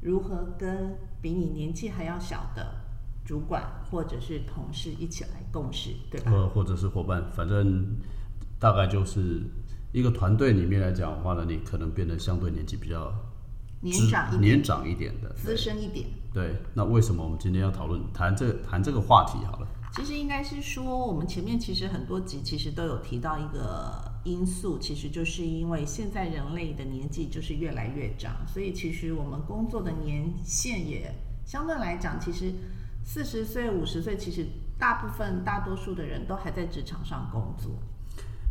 如何跟比你年纪还要小的主管或者是同事一起来共事，对吧？呃，或者是伙伴，反正大概就是一个团队里面来讲的话呢，你可能变得相对年纪比较年长一点年长一点的。资深一点。对，那为什么我们今天要讨论谈这谈这个话题好了？其实应该是说，我们前面其实很多集其实都有提到一个因素，其实就是因为现在人类的年纪就是越来越长，所以其实我们工作的年限也相对来讲，其实四十岁、五十岁，其实大部分大多数的人都还在职场上工作。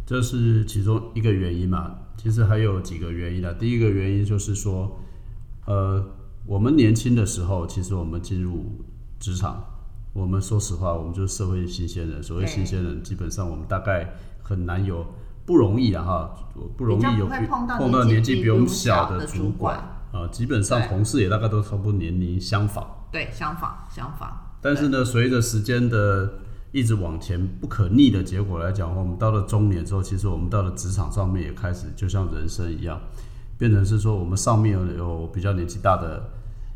这是其中一个原因嘛？其实还有几个原因的。第一个原因就是说，呃，我们年轻的时候，其实我们进入职场，我们说实话，我们就是社会新鲜人。所谓新鲜人，基本上我们大概很难有不容易啊哈，不容易有碰到年年纪比我们小的主主管啊，基本上同事也大概都差不多年龄相仿。对，相仿，相仿。但是呢，随着时间的一直往前不可逆的结果来讲的话，我们到了中年之后，其实我们到了职场上面也开始就像人生一样，变成是说我们上面有有比较年纪大的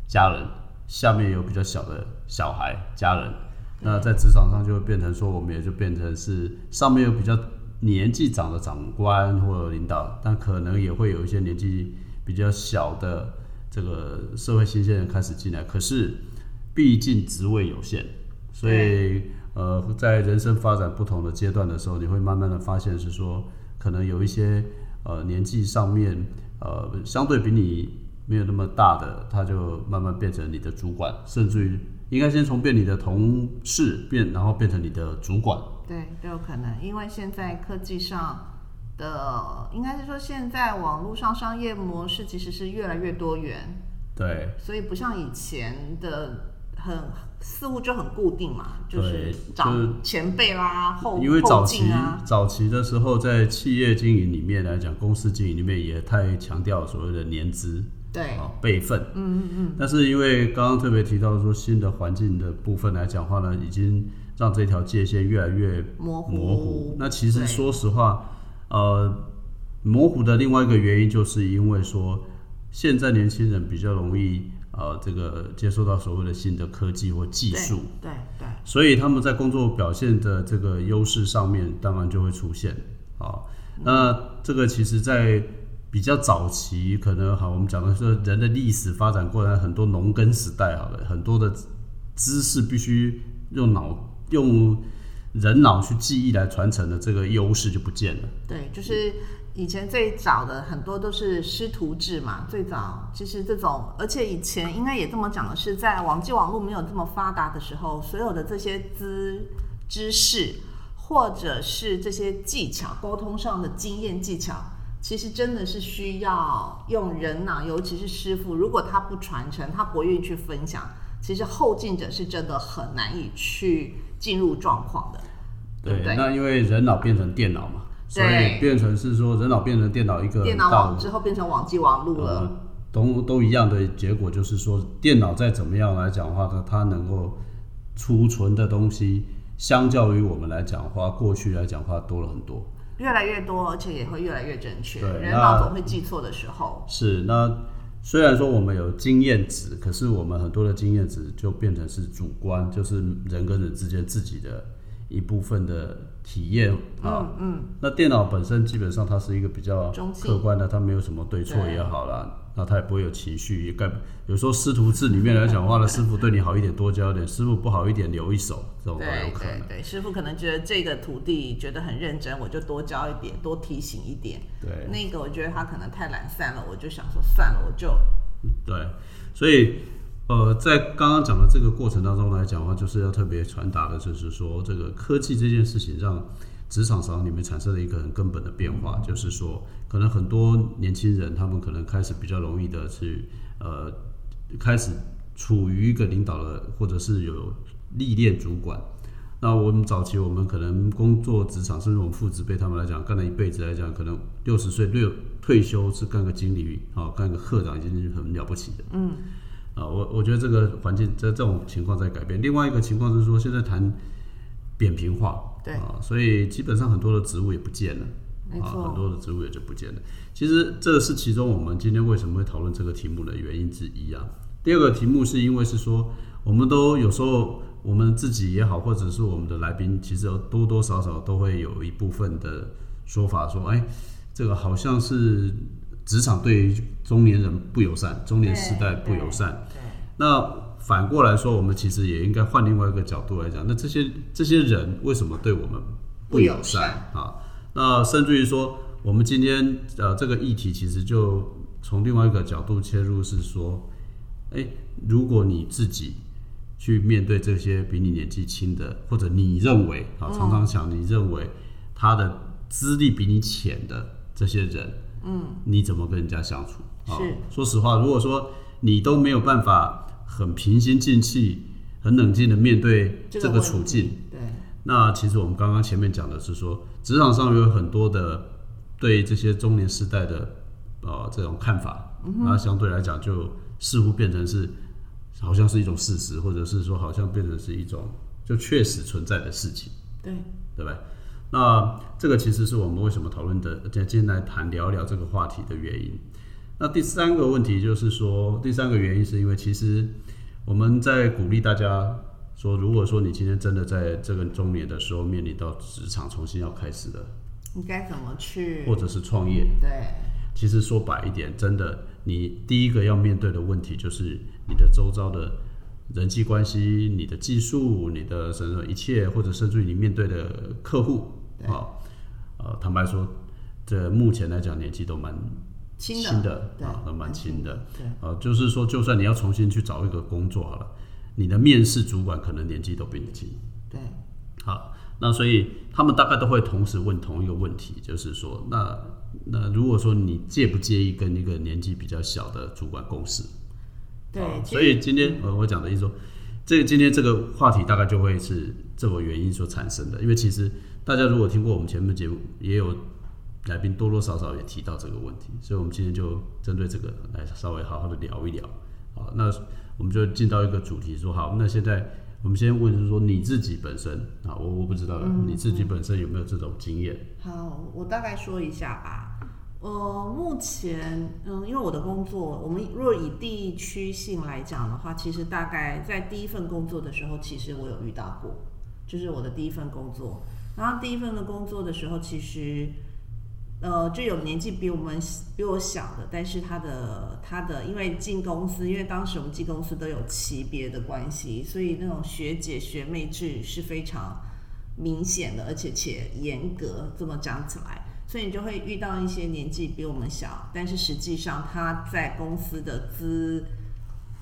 家人，下面有比较小的小孩家人。那在职场上就会变成说，我们也就变成是上面有比较年纪长的长官或者领导，但可能也会有一些年纪比较小的这个社会新鲜人开始进来。可是毕竟职位有限，所以呃，在人生发展不同的阶段的时候，你会慢慢的发现是说，可能有一些呃年纪上面呃相对比你没有那么大的，他就慢慢变成你的主管，甚至于应该先从变你的同事变，然后变成你的主管。对，都有可能，因为现在科技上的，应该是说现在网络上商业模式其实是越来越多元，对，所以不像以前的很似乎就很固定嘛，就是对就是长前辈啦、后因为早期啊，早期的时候，在企业经营里面来讲，公司经营里面也太强调所谓的年资。对，啊备份。嗯嗯嗯，但是因为刚刚特别提到说新的环境的部分来讲话呢，已经让这条界限越来越模糊模糊。那其实对说实话，呃，模糊的另外一个原因就是因为说现在年轻人比较容易呃这个接受到所谓的新的科技或技术，对对所以他们在工作表现的这个优势上面，当然就会出现啊。那这个其实，在比较早期，可能好，我们讲的是人的历史发展过来，很多农耕时代，好了，很多的知识必须用脑用人脑去记忆来传承的这个优势就不见了。对，就是以前最早的很多都是师徒制嘛，最早其实这种，而且以前应该也这么讲的是，在网际网络没有这么发达的时候，所有的这些知知识或者是这些技巧，沟通上的经验技巧，其实真的是需要用人脑，尤其是师傅，如果他不传承，他不愿意去分享，其实后进者是真的很难以去进入状况的。对那因为人脑变成电脑嘛，所以对变成是说人脑变成电脑一个电脑网之后变成网际网络了。呃，都都一样的结果，就是说电脑再怎么样来讲的话，它它能够储存的东西，相较于我们来讲的话，过去来讲的话多了很多。越来越多，而且也会越来越正确。人那脑总会记错的时候。是，那虽然说我们有经验值，可是我们很多的经验值就变成是主观，就是人跟人之间自己的一部分的体验啊。嗯嗯，那电脑本身基本上它是一个比较客观的，它没有什么对错也好啦，那它也不会有情绪，也该有时候师徒制里面来讲的话呢，师傅对你好一点多教一点，师傅不好一点留一手，这种都有可能。对对，师傅可能觉得这个徒弟觉得很认真，我就多教一点，多提醒一点。对那个我觉得他可能太懒散了，我就想说算了，我就对，所以呃，在刚刚讲的这个过程当中来讲的话，就是要特别传达的，就是说这个科技这件事情让职场上里面产生了一个很根本的变化，就是说，可能很多年轻人他们可能开始比较容易的去呃，开始处于一个领导的，或者是有历练主管。那我们早期我们可能工作职场，甚至我们父子辈他们来讲，干了一辈子来讲，可能六十岁六退休是干个经理啊，干个科长已经是很了不起的。嗯，啊，我我觉得这个环境这这种情况在改变。另外一个情况是说，现在谈扁平化，对啊，所以基本上很多的植物也不见了。啊，很多的植物也就不见了。其实这是其中我们今天为什么会讨论这个题目的原因之一啊。第二个题目是因为是说，我们都有时候我们自己也好，或者是我们的来宾，其实有多多少少都会有一部分的说法说，哎，这个好像是职场对于中年人不友善，中年时代不友善。对，那反过来说，我们其实也应该换另外一个角度来讲，那这些这些人为什么对我们不友善啊？那甚至于说，我们今天呃这个议题其实就从另外一个角度切入，是说，哎，如果你自己去面对这些比你年纪轻的，或者你认为啊，常常想你认为他的资历比你浅的这些人，嗯，你怎么跟人家相处？啊是，说实话，如果说你都没有办法很平心静气、很冷静的面对这个处境，，对，那其实我们刚刚前面讲的是说，职场上有很多的对这些中年时代的呃这种看法，那、相对来讲就似乎变成是好像是一种事实，或者是说好像变成是一种就确实存在的事情，对，对不对？那这个其实是我们为什么讨论的，今天来谈聊一聊这个话题的原因。那第三个问题就是说，第三个原因是因为其实我们在鼓励大家说，如果说你今天真的在这个中年的时候面临到职场重新要开始的，你该怎么去？或者是创业，对，其实说白一点，真的，你第一个要面对的问题就是你的周遭的人际关系、你的技术、你的什么一切，或者甚至于你面对的客户对啊，呃，坦白说，这目前来讲年纪都蛮轻的，轻的啊，都蛮轻的。对，呃，就是说，就算你要重新去找一个工作好了，你的面试主管可能年纪都比你轻。对，好，那所以他们大概都会同时问同一个问题，就是说，那那如果说你介不介意跟一个年纪比较小的主管共事？对啊，所以今天呃我讲的意思说，这个今天这个话题大概就会是这个原因所产生的，因为其实大家如果听过我们前面节目，也有来宾多多少少也提到这个问题，所以我们今天就针对这个来稍微好好的聊一聊。好，那我们就进到一个主题，说好，那现在我们先问，就是说你自己本身啊，我我不知道了，你自己本身有没有这种经验？好，我大概说一下吧。呃，目前，嗯，因为我的工作，我们若以地区性来讲的话，其实大概在第一份工作的时候，其实我有遇到过，就是我的第一份工作。然后第一份的工作的时候，其实，呃，就有年纪比我们比我小的，但是他的他的，因为进公司，因为当时我们进公司都有级别的关系，所以那种学姐学妹制是非常明显的，而且且严格。这么讲起来，所以你就会遇到一些年纪比我们小，但是实际上他在公司的资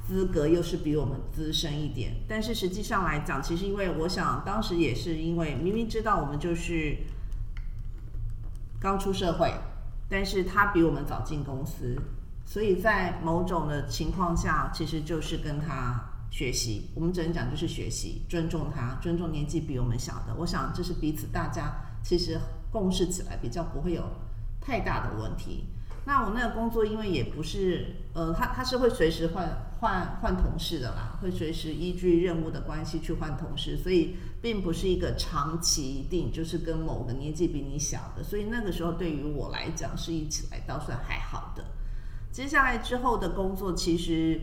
资格又是比我们资深一点。但是实际上来讲，其实因为我想当时也是因为明明知道我们就是刚出社会，但是他比我们早进公司，所以在某种的情况下，其实就是跟他学习。我们只能讲就是学习，尊重他，尊重年纪比我们小的。我想这是彼此大家其实共事起来比较不会有太大的问题。那我那个工作，因为也不是，呃，他他是会随时换换换同事的啦，会随时依据任务的关系去换同事，所以并不是一个长期一定就是跟某个年纪比你小的，所以那个时候对于我来讲是一起来倒算还好的。接下来之后的工作，其实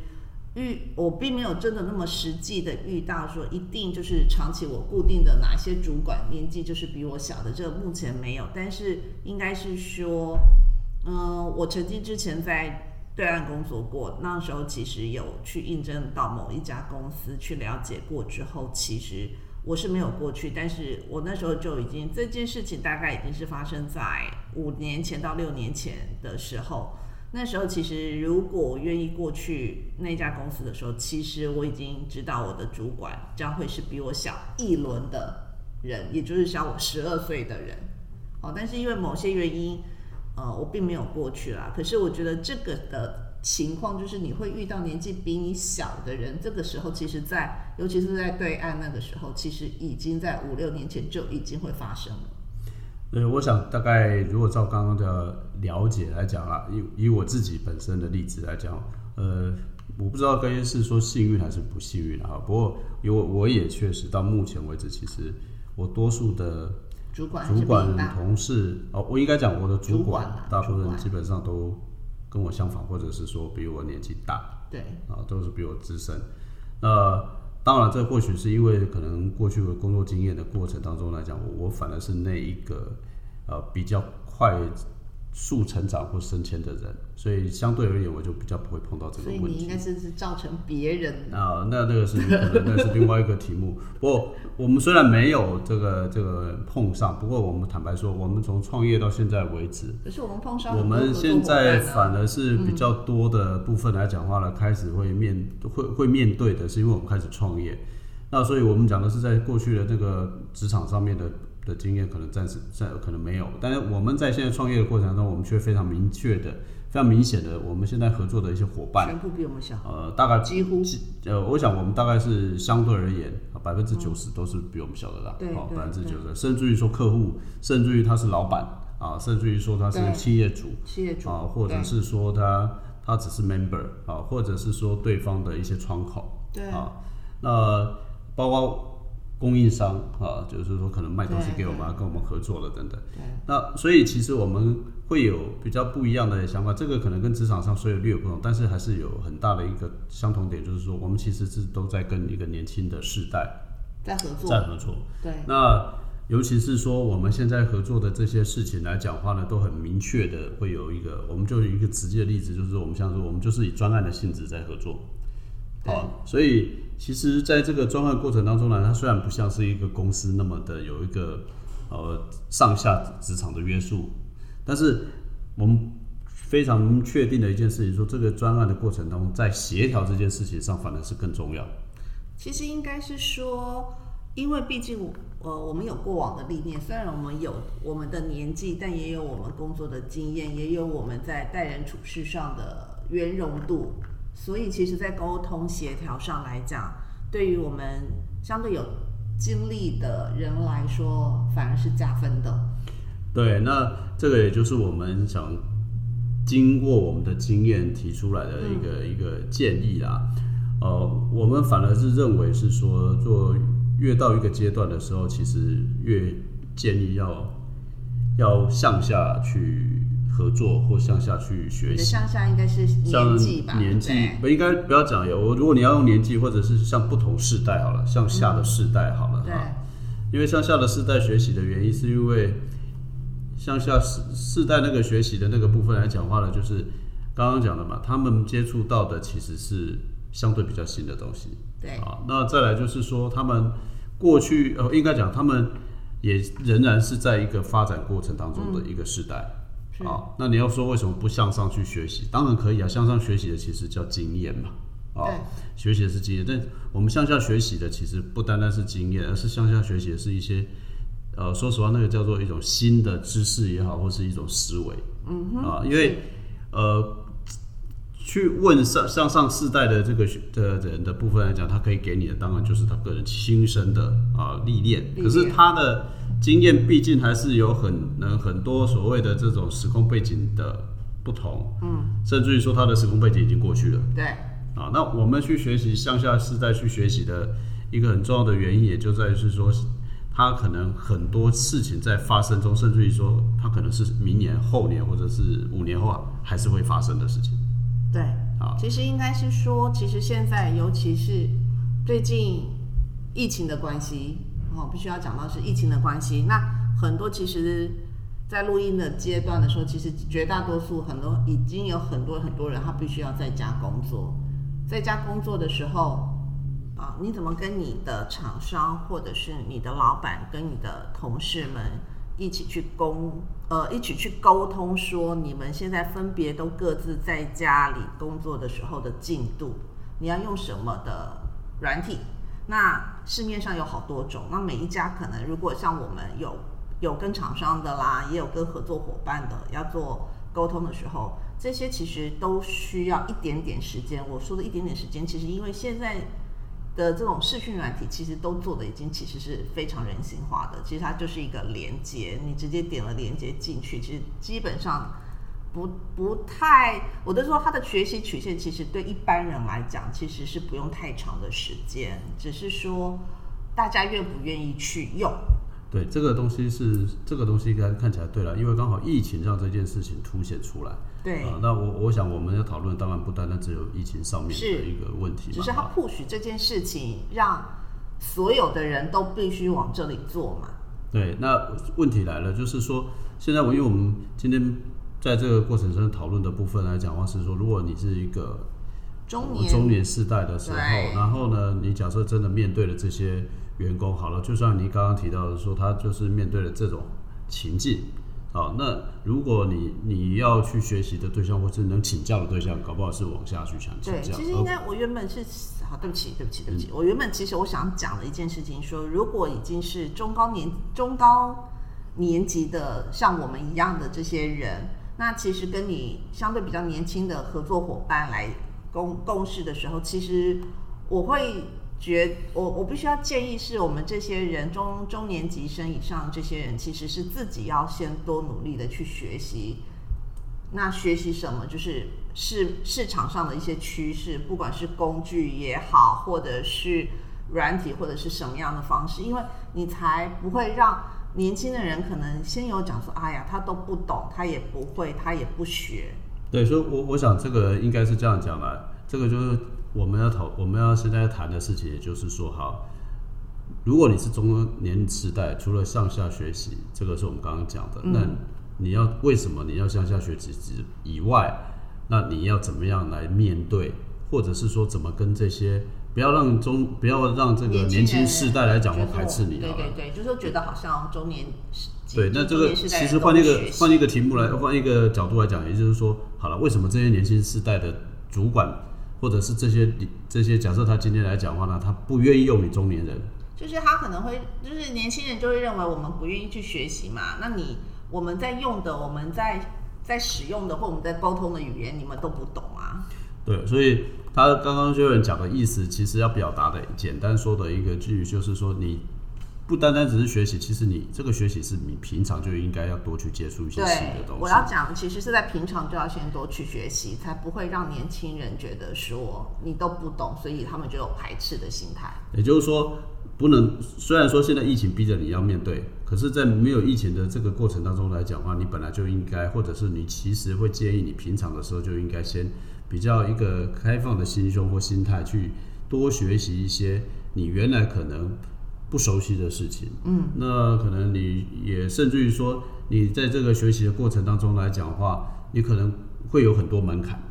遇我并没有真的那么实际的遇到说一定就是长期我固定的哪些主管年纪就是比我小的，这个目前没有，但是应该是说。嗯，我曾经之前在对岸工作过，那时候其实有去应征到某一家公司去了解过之后，其实我是没有过去，但是我那时候就已经这件事情大概已经是发生在五年前到六年前的时候。那时候其实如果我愿意过去那家公司的时候，其实我已经知道我的主管将会是比我小一轮的人，也就是小我十二岁的人。哦，但是因为某些原因。呃，我并没有过去啦。可是我觉得这个的情况就是你会遇到年纪比你小的人，这个时候其实在，尤其是在对岸那个时候，其实已经在五六年前就已经会发生了。呃，我想大概如果照刚刚的了解来讲啦，以以我自己本身的例子来讲，呃，我不知道该是说幸运还是不幸运啊。不过，因为我也确实到目前为止，其实我多数的主管主管同事哦，我应该讲我的主主管啦大部分基本上都跟我相仿，或者是说比我年纪大对，啊，都是比我资深。那当然，这或许是因为可能过去的工作经验的过程当中来讲，我我反而是那一个呃比较快速成长或升迁的人，所以相对而言，我就比较不会碰到这个问题所以你应。该是是造成别人啊，那那个是可能那是另外一个题目。不过我们虽然没有这个这个碰上，不过我们坦白说，我们从创业到现在为止，可是我们碰上我们现在反而是比较多的部分来讲话呢，开始会面会会面对的是，因为我们开始创业。那所以我们讲的是在过去的这个职场上面的的经验，可能暂时暂可能没有，但是我们在现在创业的过程中，我们却非常明确的、非常明显的，我们现在合作的一些伙伴，全部比我们小，呃，大概几乎呃，我想我们大概是相对而言，百分之九十都是比我们小的啦，对好，对百分之九十，甚至于说客户，甚至于他是老板啊，甚至于说他是企业主企业主啊，或者是说他他只是 member 啊，或者是说对方的一些窗口对。啊，那包括供应商啊，就是说可能卖东西给我们，啊跟我们合作了等等。那所以其实我们会有比较不一样的想法，这个可能跟职场上所有略有不同，但是还是有很大的一个相同点，就是说我们其实是都在跟一个年轻的世代在合作，在合作。对那尤其是说我们现在合作的这些事情来讲话呢，都很明确的会有一个，我们就有一个直接的例子，就是说我们像说我们就是以专案的性质在合作。对好，所以其实在这个专案过程当中呢，它虽然不像是一个公司那么的有一个呃上下职场的约束，但是我们非常确定的一件事情，说这个专案的过程当中，在协调这件事情上，反而是更重要。其实应该是说，因为毕竟呃我们有过往的历练，虽然我们有我们的年纪，但也有我们工作的经验，也有我们在待人处事上的圆融度，所以其实，在沟通协调上来讲，对于我们相对有经历的人来说，反而是加分的。对，那这个也就是我们想经过我们的经验提出来的一个、一个建议啦。呃，我们反而是认为是说，做越到一个阶段的时候，其实越建议要要向下去合作或向下去学习。你的向下应该是像年纪吧？年纪对不不应该不要讲有，我如果你要用年纪，或者是像不同世代好了，向下的世代好了对哈。因为向下的世代学习的原因，是因为向下世世代那个学习的那个部分来讲话呢，就是刚刚讲的嘛，他们接触到的其实是相对比较新的东西。对啊，那再来就是说，他们过去呃，应该讲他们也仍然是在一个发展过程当中的一个时代。是啊，那你要说为什么不向上去学习？当然可以啊，向上学习的其实叫经验嘛。啊对，学习的是经验，但我们向下学习的其实不单单是经验，而是向下学习的是一些，呃，说实话，那个叫做一种新的知识也好，或是一种思维。嗯哼。啊，因为呃，去问上向上世代的这个学的人的部分来讲，他可以给你的当然就是他个人亲身的啊历练可是他的经验毕竟还是有很能很多所谓的这种时空背景的不同，嗯，甚至于说它的时空背景已经过去了。对啊，那我们去学习向下世代去学习的一个很重要的原因，也就在于是说，它可能很多事情在发生中，甚至于说，它可能是明年、后年或者是五年后啊还是会发生的事情。对。啊，其实应该是说，其实现在尤其是最近疫情的关系，哦，必须要讲到是疫情的关系。那很多其实，在录音的阶段的时候，其实绝大多数很多已经有很多很多人，他必须要在家工作。在家工作的时候，啊，你怎么跟你的厂商或者是你的老板跟你的同事们一起去沟呃一起去沟通，说你们现在分别都各自在家里工作的时候的进度，你要用什么的软体？那市面上有好多种，那每一家可能如果像我们有有跟厂商的啦，也有跟合作伙伴的，要做沟通的时候，这些其实都需要一点点时间。我说的一点点时间，其实因为现在的这种视讯软体，其实都做的已经其实是非常人性化的。其实它就是一个连接，你直接点了连接进去，其实基本上不不太，我都说他的学习曲线其实对一般人来讲，其实是不用太长的时间，只是说大家愿不愿意去用。对，这个东西是这个东西看看起来对了，因为刚好疫情让这件事情凸显出来。对，啊，那我我想我们要讨论，当然不单单只有疫情上面的一个问题，只是他啊 push 这件事情，让所有的人都必须往这里做嘛。对，那问题来了，就是说，现在我因为我们今天在这个过程中讨论的部分来讲的话，是说，如果你是一个中年中年世代的时候，然后呢，你假设真的面对了这些员工，好了，就像你刚刚提到的说，他就是面对了这种情境。好，那如果你你要去学习的对象，或是能请教的对象，搞不好是往下去想请对，教。其实应该我原本是好，对不起，对不起，对不起，我原本其实我想讲的一件事情说，如果已经是中高年中高年级的像我们一样的这些人，那其实跟你相对比较年轻的合作伙伴来共共事的时候，其实我会觉我我必须要建议是我们这些人中中年级生以上这些人，其实是自己要先多努力的去学习。那学习什么？就是市市场上的一些趋势，不管是工具也好，或者是软体，或者是什么样的方式，因为你才不会让年轻的人可能先有讲说，哎呀，他都不懂，他也不会，他也不学。对，所以我我想这个应该是这样讲啦，这个就是我们要讨我们要现在谈的事情，也就是说，好，如果你是中年时代，除了上下学习，这个是我们刚刚讲的，那你要为什么你要向下学习之以外，那你要怎么样来面对，或者是说怎么跟这些不要让中不要让这个年轻世代来讲我排斥你。对对对，就是说觉得好像中年对，那这个其实换一个换一个题目来，换一个角度来讲，也就是说，好了，为什么这些年轻世代的主管，或者是这些这些假设他今天来讲话呢，他不愿意用你中年人？就是他可能会，就是年轻人就会认为我们不愿意去学习嘛。那你我们在用的，我们在在使用的，或我们在沟通的语言，你们都不懂啊。对，所以他刚刚就有人讲的意思，其实要表达的简单说的一个句，就是说你不单单只是学习，其实你这个学习是你平常就应该要多去接触一些新的东，西。我要讲，其实是在平常就要先多去学习，才不会让年轻人觉得说你都不懂，所以他们就有排斥的心态。也就是说，不能虽然说现在疫情逼着你要面对，可是，在没有疫情的这个过程当中来讲的话，你本来就应该，或者是你其实会建议你平常的时候就应该先比较一个开放的心胸或心态，去多学习一些你原来可能不熟悉的事情。嗯，那可能你也甚至于说，你在这个学习的过程当中来讲的话，你可能会有很多门槛。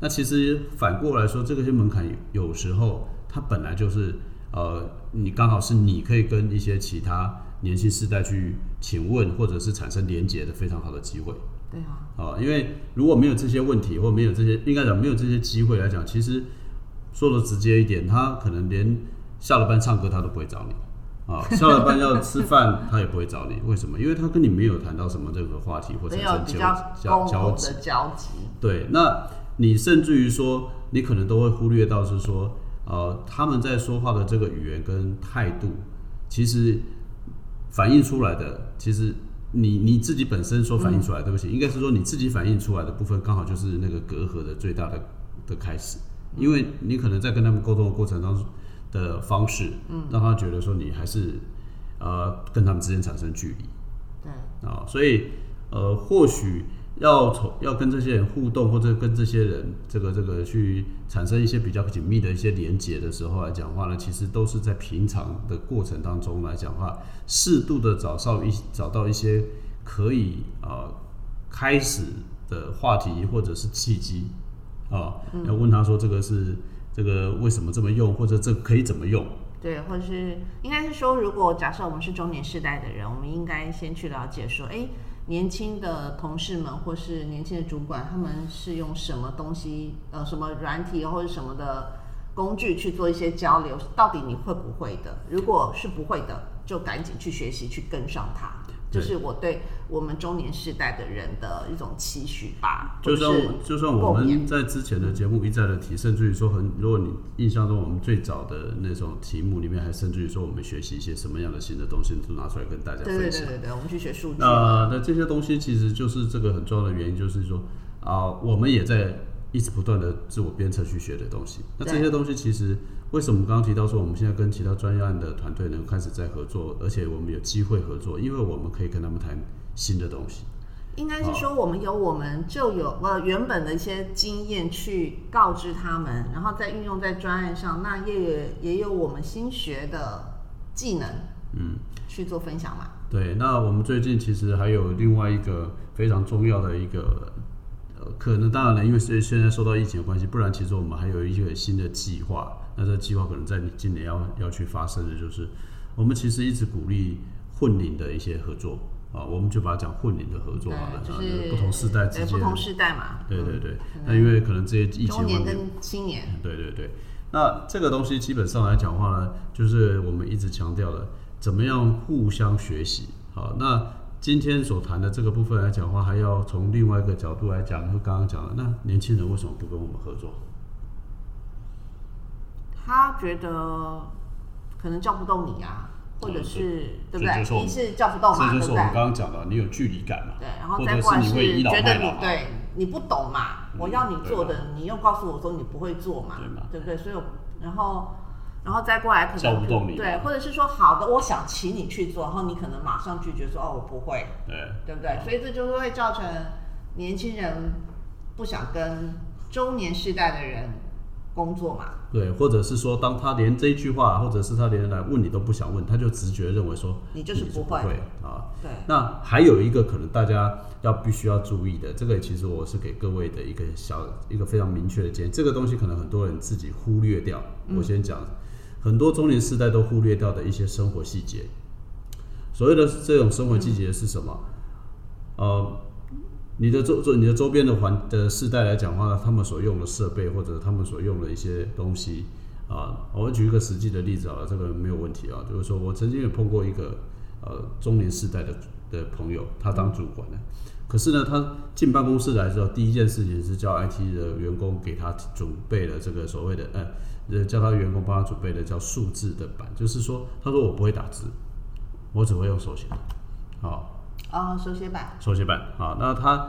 那其实反过来说，这个些门槛有时候它本来就是呃，你刚好是你可以跟一些其他年轻世代去请问，或者是产生连结的非常好的机会对啊，啊、因为如果没有这些问题，或没有这些，应该讲没有这些机会来讲，其实说的直接一点，他可能连下了班唱歌他都不会找你。啊，下了班要吃饭，他也不会找你，为什么？因为他跟你没有谈到什么这个话题或者没有生交交。交集。对，那你甚至于说，你可能都会忽略到是说，呃，他们在说话的这个语言跟态度，其实反映出来的，其实你你自己本身所反映出来，对不起，应该是说你自己反映出来的部分，刚好就是那个隔阂的最大的的开始，因为你可能在跟他们沟通的过程当中的方式，嗯，让他觉得说你还是呃跟他们之间产生距离，对，啊、所以呃，或许要从要跟这些人互动，或者跟这些人这个这个去产生一些比较紧密的一些连接的时候来讲话呢，其实都是在平常的过程当中来讲话，适度的找上一找到一些可以呃开始的话题或者是契机啊，要问他说这个是这个为什么这么用，或者这可以怎么用。对，或者是应该是说，如果假设我们是中年世代的人，我们应该先去了解说，哎，年轻的同事们或是年轻的主管，他们是用什么东西，呃，什么软体或者什么的工具去做一些交流，到底你会不会的？如果是不会的，就赶紧去学习，去跟上它。这对是我对我们中年世代的人的一种期许吧。就算就算我们在之前的节目一再的提，甚至于说很，如果你印象中我们最早的那种题目里面，还甚至于说我们学习一些什么样的新的东西，都拿出来跟大家对对分享。对对对，我们去学数据。那那这些东西其实就是这个很重要的原因，就是说啊、我们也在一直不断的自我鞭策去学的东西。那这些东西其实为什么我们刚刚提到说我们现在跟其他专业案的团队呢开始在合作，而且我们有机会合作，因为我们可以跟他们谈新的东西。应该是说，我们有我们就有呃原本的一些经验去告知他们，然后再运用在专案上，那也也有我们新学的技能，嗯，去做分享嘛。对，那我们最近其实还有另外一个非常重要的一个，呃，可能当然了，因为现现在受到疫情的关系，不然其实我们还有一个新的计划。那这个计划可能在今年要要去发生的就是，我们其实一直鼓励混龄的一些合作啊，我们就把它讲混龄的合作好了，对，就啊是不同世代之间，不同世代嘛，对对对。那因为可能这些疫情方面，中年跟青年，对对对，那这个东西基本上来讲话呢，就是我们一直强调的，怎么样互相学习。好，那今天所谈的这个部分来讲话，还要从另外一个角度来讲，就刚刚讲的，那年轻人为什么不跟我们合作？他觉得可能叫不动你啊，或者是对不对？这就是叫不动嘛，对不这就是我们对？刚刚讲的，你有距离感嘛？对，然后再过来是觉得你对你不懂嘛，我要你做的，你又告诉我说你不会做嘛对嘛，对不对？所以我，然后，然后再过来可能叫不动你对，或者是说好的，我想请你去做，然后你可能马上拒绝说哦我不会，对。对不对？所以这就会造成年轻人不想跟中年世代的人工作嘛。对，或者是说，当他连这一句话，或者是他连来问你都不想问，他就直觉认为说你就是不不会啊。对，那还有一个可能大家要必须要注意的，这个其实我是给各位的一个小一个非常明确的建议。这个东西可能很多人自己忽略掉。我先讲，很多中年世代都忽略掉的一些生活细节。所谓的这种生活细节是什么？呃，你的周周你的周边的环的世代来讲的话，他们所用的设备或者他们所用的一些东西啊，我举一个实际的例子好了，这个没有问题啊，就是说我曾经也碰过一个呃中年世代的的朋友，他当主管的，可是呢，他进办公室来之后，第一件事情是叫 IT 的员工给他准备了这个所谓的呃叫他员工帮他准备的叫数字的板，就是说他说我不会打字，我只会用手写，好、手写板，手写板啊，那他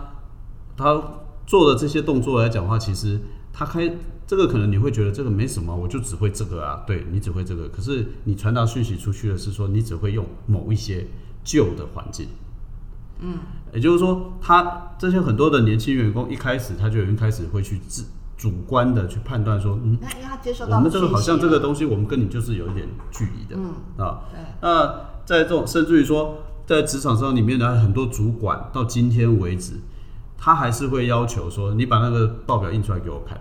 他做的这些动作来讲的话，其实他开这个可能你会觉得这个没什么，我就只会这个啊，对你只会这个，可是你传达讯息出去的是说你只会用某一些旧的环境，嗯，也就是说他这些很多的年轻员工一开始他就已经开始会去自主观的去判断说，嗯，那因为他接受到我们这个好像这个，东西，我们跟你就是有一点距离的，嗯，啊，对，那在这种甚至于说，在职场上里面的很多主管到今天为止，他还是会要求说，你把那个报表印出来给我看。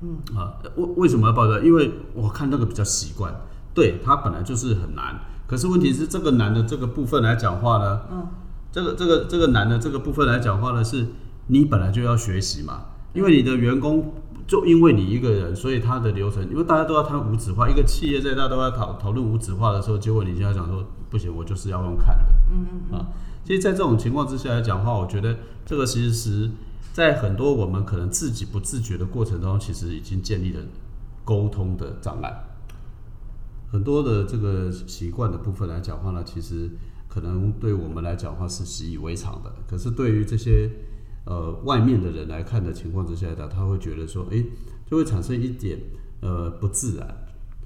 嗯啊，为为什么要报表？因为我看那个比较习惯，对它本来就是很难。可是问题是，这个难的这个部分来讲话呢，嗯，这个这个这个难的这个部分来讲话呢，是你本来就要学习嘛，因为你的员工就因为你一个人，所以他的流程，因为大家都要谈无纸化，一个企业在大家都要讨讨论无纸化的时候，结果你就要讲说不行，我就是要用看的，嗯嗯啊，其实，在这种情况之下来讲的话，我觉得这个其实是在很多我们可能自己不自觉的过程当中，其实已经建立了沟通的障碍。很多的这个习惯的部分来讲话呢，其实可能对我们来讲话是习以为常的，可是对于这些呃外面的人来看的情况之下呢，他会觉得说，诶，就会产生一点呃不自然，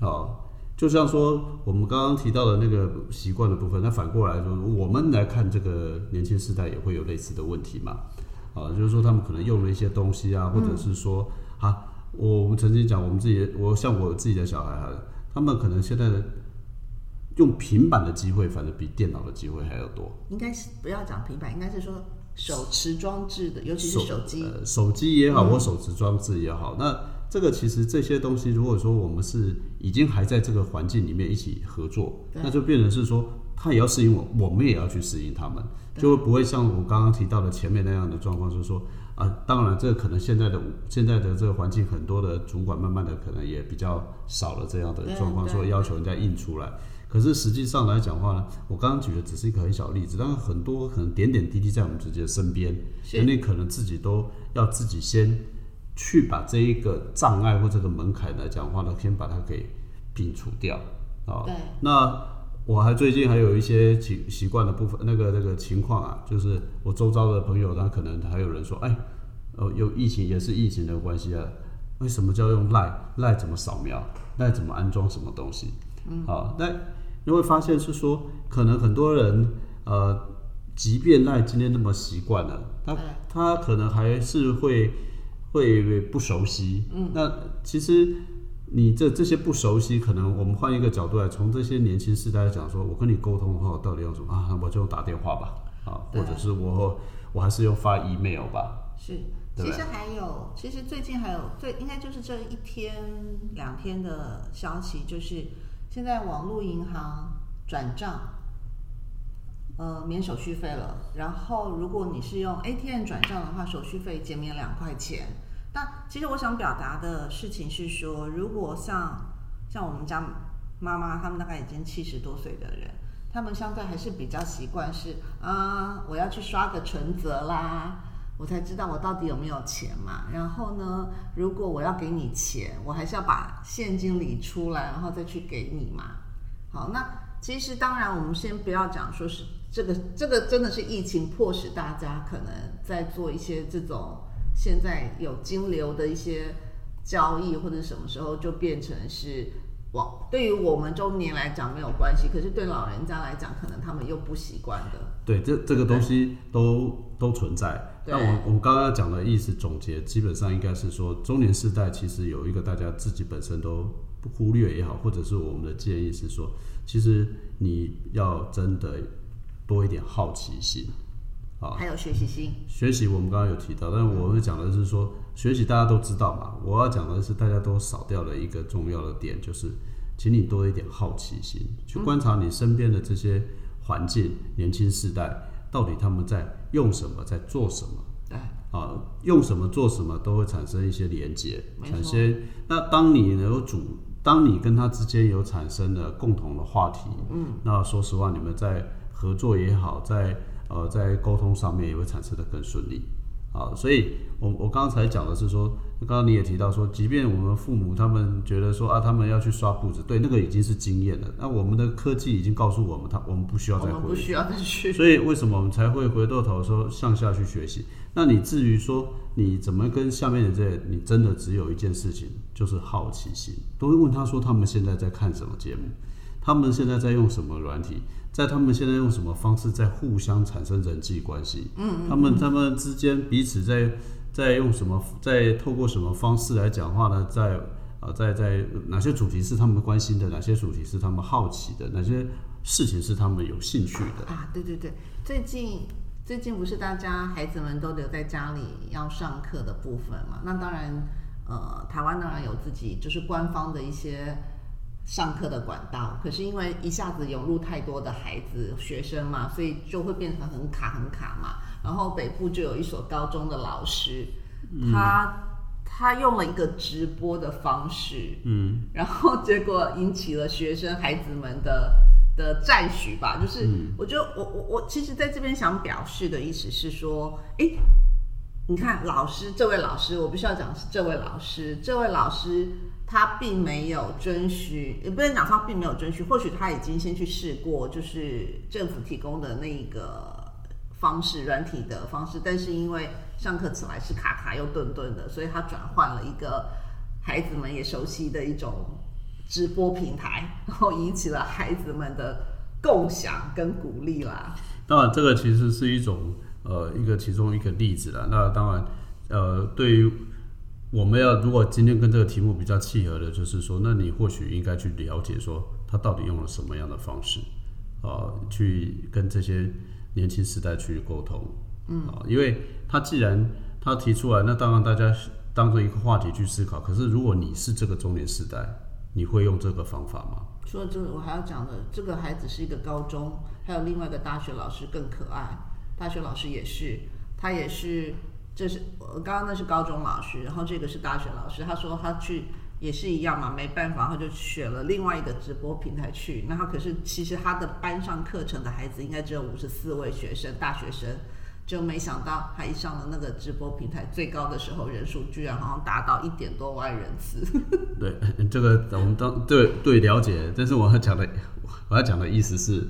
好、就像说我们刚刚提到的那个习惯的部分，那反过来说，我们来看这个年轻世代也会有类似的问题嘛，啊，就是说他们可能用了一些东西啊，或者是说啊，我们曾经讲我们自己的，我像我自己的小孩哈，他们可能现在的用平板的机会，反正比电脑的机会还要多。应该是不要讲平板，应该是说手持装置的，尤其是手机，呃，手机也好，或手持装置也好，那这个其实这些东西，如果说我们是已经还在这个环境里面一起合作，那就变成是说，他也要适应我，我们也要去适应他们，就会不会像我刚刚提到的前面那样的状况，就是说啊，当然这个可能现在的现在的这个环境，很多的主管慢慢的可能也比较少了这样的状况，对。说要求人家印出来。可是实际上来讲话呢，我刚刚举的只是一个很小的例子，但是很多可能点点滴滴在我们自己的身边，是那你可能自己都要自己先去把这一个障碍或这个门槛来讲话呢，先把它给摒除掉啊。对那我还最近还有一些习习惯的部分，那个那个情况啊，就是我周遭的朋友，他可能还有人说，哎，呃，有疫情也是疫情的关系啊。为什么叫用赖？赖怎么扫描？赖怎么安装什么东西？嗯，好，那你会发现是说，可能很多人呃，即便赖今天那么习惯了，他他可能还是会会不熟悉。嗯，那其实你这这些不熟悉，可能我们换一个角度来，从这些年轻世代来讲，说我跟你沟通的话，我到底要什么啊？我就打电话吧，啊，或者是我我还是用发 email 吧。是。其实还有，其实最近还有最应该就是这一天两天的消息，就是现在网络银行转账，呃，免手续费了。然后如果你是用 ATM 转账的话，手续费减免两块钱。那其实我想表达的事情是说，如果像像我们家妈妈他们大概已经七十多岁的人，他们相对还是比较习惯是啊，我要去刷个存折啦。我才知道我到底有没有钱嘛。然后呢，如果我要给你钱，我还是要把现金理出来，然后再去给你嘛。好，那其实当然，我们先不要讲说是这个，这个真的是疫情迫使大家可能在做一些这种现在有金流的一些交易，或者什么时候就变成是。往对于我们中年来讲没有关系，可是对老人家来讲，可能他们又不习惯的。对，这这个东西都都存在。那我我们刚刚讲的意思总结，基本上应该是说，中年世代其实有一个大家自己本身都不忽略也好，或者是我们的建议是说，其实你要真的多一点好奇心。啊，还有学习心。学习我们刚刚有提到，但是我们讲的是说，学习大家都知道嘛。我要讲的是，大家都少掉了一个重要的点，就是，请你多一点好奇心，去观察你身边的这些环境，年轻世代到底他们在用什么，在做什么。对。啊，用什么做什么都会产生一些连接，产生。那当你能够主，当你跟他之间有产生了共同的话题，嗯，那说实话，你们在合作也好，在呃，在沟通上面也会产生的更顺利，啊，所以我我刚才讲的是说，刚刚你也提到说，即便我们父母他们觉得说啊，他们要去刷步子，对，那个已经是经验了。那我们的科技已经告诉我们，他我们不需要再回，不需要再去。所以为什么我们才会回过头说向下去学习？那你至于说你怎么跟下面的这，你真的只有一件事情，就是好奇心，都会问他说他们现在在看什么节目，他们现在在用什么软体。在他们现在用什么方式在互相产生人际关系？嗯，他们他们之间彼此在在用什么，在透过什么方式来讲话呢？在啊，在在哪些主题是他们关心的？哪些主题是他们好奇的？哪些事情是他们有兴趣的？啊，对对对，最近最近不是大家孩子们都留在家里要上课的部分嘛？那当然，呃，台湾当然有自己就是官方的一些。上课的管道，可是因为一下子涌入太多的孩子学生嘛，所以就会变成很卡很卡嘛。然后北部就有一所高中的老师，他他用了一个直播的方式，嗯，然后结果引起了学生孩子们的的赞许吧。就是我觉得我我我其实在这边想表示的意思是说，哎，你看老师这位老师，我必须要讲是这位老师，这位老师。他并没有遵循，也不能讲他并没有遵循，或许他已经先去试过，就是政府提供的那个方式，软体的方式，但是因为上课起来是卡卡又顿顿的，所以他转换了一个孩子们也熟悉的一种直播平台，然后引起了孩子们的共享跟鼓励啦。当然，这个其实是一种呃一个其中一个例子了。那当然，呃，对于。我们要如果今天跟这个题目比较契合的，就是说，那你或许应该去了解说，他到底用了什么样的方式，啊，去跟这些年轻时代去沟通，嗯，啊，因为他既然他提出来，那当然大家当做一个话题去思考。可是如果你是这个中年时代，你会用这个方法吗？除了这个，我还要讲的，这个孩子是一个高中，还有另外一个大学老师更可爱，大学老师也是，他也是。这是我刚刚那是高中老师，然后这个是大学老师。他说他去也是一样嘛，没办法，他就选了另外一个直播平台去。那他可是其实他的班上课程的孩子应该只有五十四位学生，大学生，就没想到他一上了那个直播平台，最高的时候人数居然好像达到一点多万人次。对，这个我们当对对了解，但是我要讲的我要讲的意思是，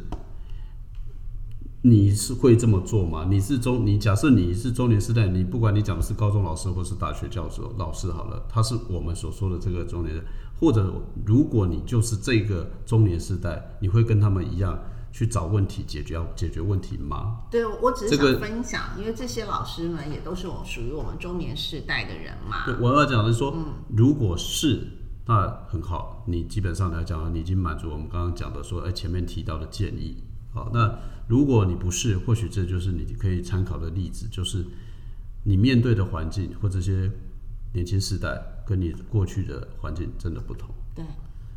你是会这么做吗？你是中，你假设你是中年时代，你不管你讲的是高中老师或是大学教授老师好了，他是我们所说的这个中年人，或者如果你就是这个中年时代，你会跟他们一样去找问题解决，要解决问题吗？对，我只是想分享，因为这些老师们也都是我属于我们中年世代的人嘛。对，我要讲的是说，如果是那很好，你基本上来讲，你已经满足我们刚刚讲的说，哎，前面提到的建议。好，那如果你不是，或许这就是你可以参考的例子，就是你面对的环境或这些年轻世代跟你过去的环境真的不同。对，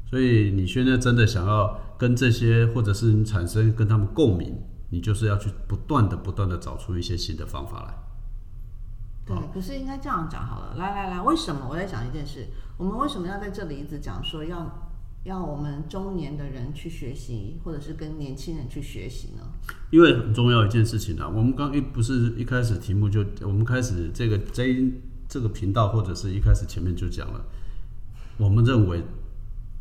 所以你现在真的想要跟这些，或者是你产生跟他们共鸣，你就是要去不断的、不断的找出一些新的方法来。对，可是应该这样讲好了。来来来，为什么我在想一件事？我们为什么要在这里一直讲说要要我们中年的人去学习，或者是跟年轻人去学习呢？因为很重要一件事情啊，我们刚一不是一开始题目就我们开始这个 J 这个频道或者是一开始前面就讲了，我们认为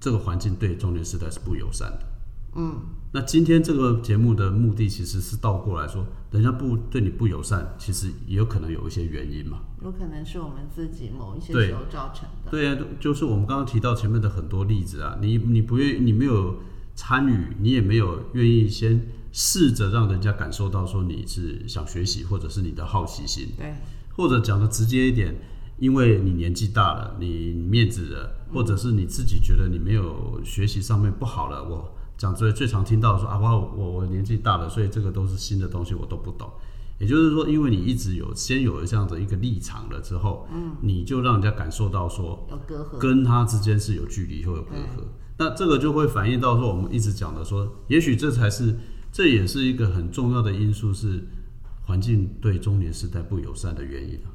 这个环境对中年时代是不友善的。嗯，那今天这个节目的目的其实是倒过来说，人家不对你不友善，其实也有可能有一些原因嘛。有可能是我们自己某一些时候造成的。对啊，就是我们刚刚提到前面的很多例子啊，你你不愿，你没有参与，你也没有愿意先试着让人家感受到说你是想学习，或者是你的好奇心，对或者讲的直接一点，因为你年纪大了，你面子了，或者是你自己觉得你没有学习上面不好了，我讲最最常听到说啊，我我我年纪大了，所以这个都是新的东西，我都不懂。也就是说，因为你一直有先有了这样的一个立场了之后，嗯，你就让人家感受到说，有隔阂。跟他之间是有距离或有隔阂。那这个就会反映到说，我们一直讲的说，也许这才是，这也是一个很重要的因素，是环境对中年时代不友善的原因啊。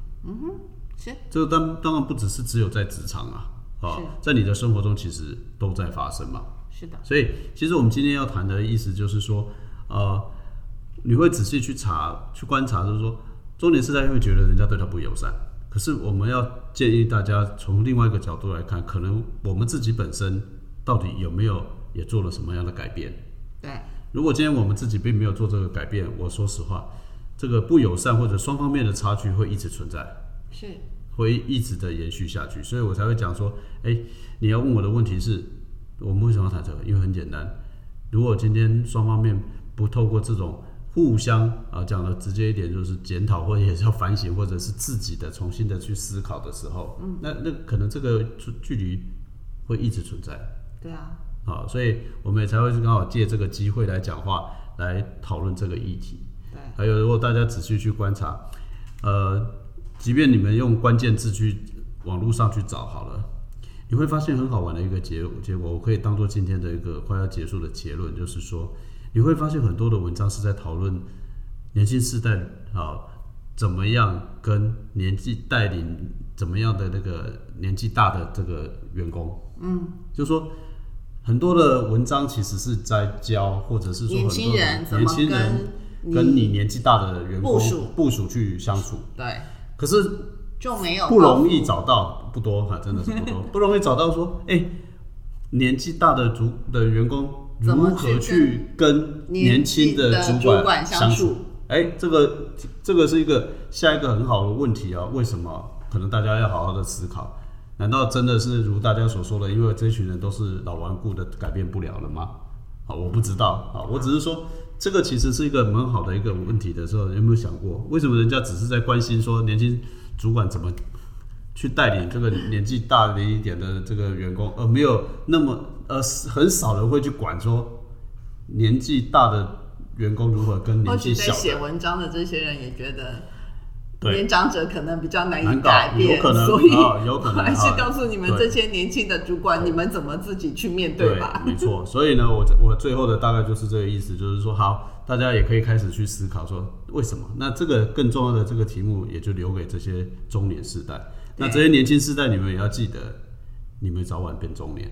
是这个当当然不只是只有在职场啊，啊，在你的生活中其实都在发生嘛。是的，所以，其实我们今天要谈的意思就是说，呃，你会仔细去查、去观察，就是说，中年时代会觉得人家对他不友善。可是，我们要建议大家从另外一个角度来看，可能我们自己本身到底有没有也做了什么样的改变？对如果今天我们自己并没有做这个改变，我说实话，这个不友善或者双方面的差距会一直存在。是会一直的延续下去，所以我才会讲说，哎、你要问我的问题是，我们为什么要谈这个？因为很简单，如果今天双方面不透过这种互相啊讲的直接一点，就是检讨或者也是要反省，或者是自己的重新的去思考的时候，嗯，那那可能这个距距离会一直存在。对啊，啊，所以我们也才会刚好借这个机会来讲话，来讨论这个议题。对还有，如果大家仔细去观察，呃，即便你们用关键字去网络上去找好了，你会发现很好玩的一个结结果，我可以当做今天的一个快要结束的结论，就是说，你会发现很多的文章是在讨论年轻世代啊怎么样跟年纪带领怎么样的那个年纪大的这个员工，嗯，就说。很多的文章其实是在教，或者是说很多年轻人怎么年轻人跟跟你年纪大的员工部署去相处，对，可是就没有不容易找到，不多哈，真的是不多，不容易找到说，哎、年纪大的主的员工如何去跟年轻的主主管相相处？哎、这个这个是一个下一个很好的问题啊，为什么？可能大家要好好的思考。难道真的是如大家所说的，因为这群人都是老顽固的，改变不了了吗？啊，我不知道啊，我只是说这个其实是一个蛮好的一个问题的时候，有没有想过，为什么人家只是在关心说年轻主管怎么去带领这个年纪大的一点的这个员工，而没有那么呃很少人会去管说年纪大的员工如何跟年纪小写文章的这些人也觉得。对年长者可能比较难以改变，有可能所以啊有可能还是啊告诉你们对这些年轻的主管，你们怎么自己去面对吧。没错。所以呢，我我最后的大概就是这个意思，就是说，好，大家也可以开始去思考说，为什么？那这个更重要的这个题目，也就留给这些中年世代。那这些年轻世代，你们也要记得，你们早晚变中年。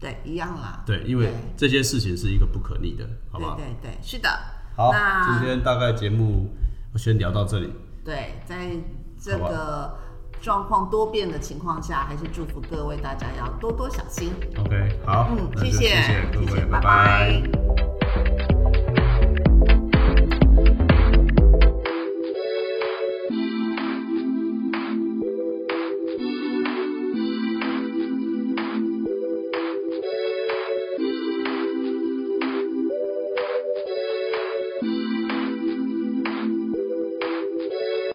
对，一样啦。对，因为这些事情是一个不可逆的，好不好？对对对，是的。好，那今天大概节目先聊到这里。对，在这个状况多变的情况下，还是祝福各位大家要多多小心。OK，好，嗯，谢谢谢谢各位，拜拜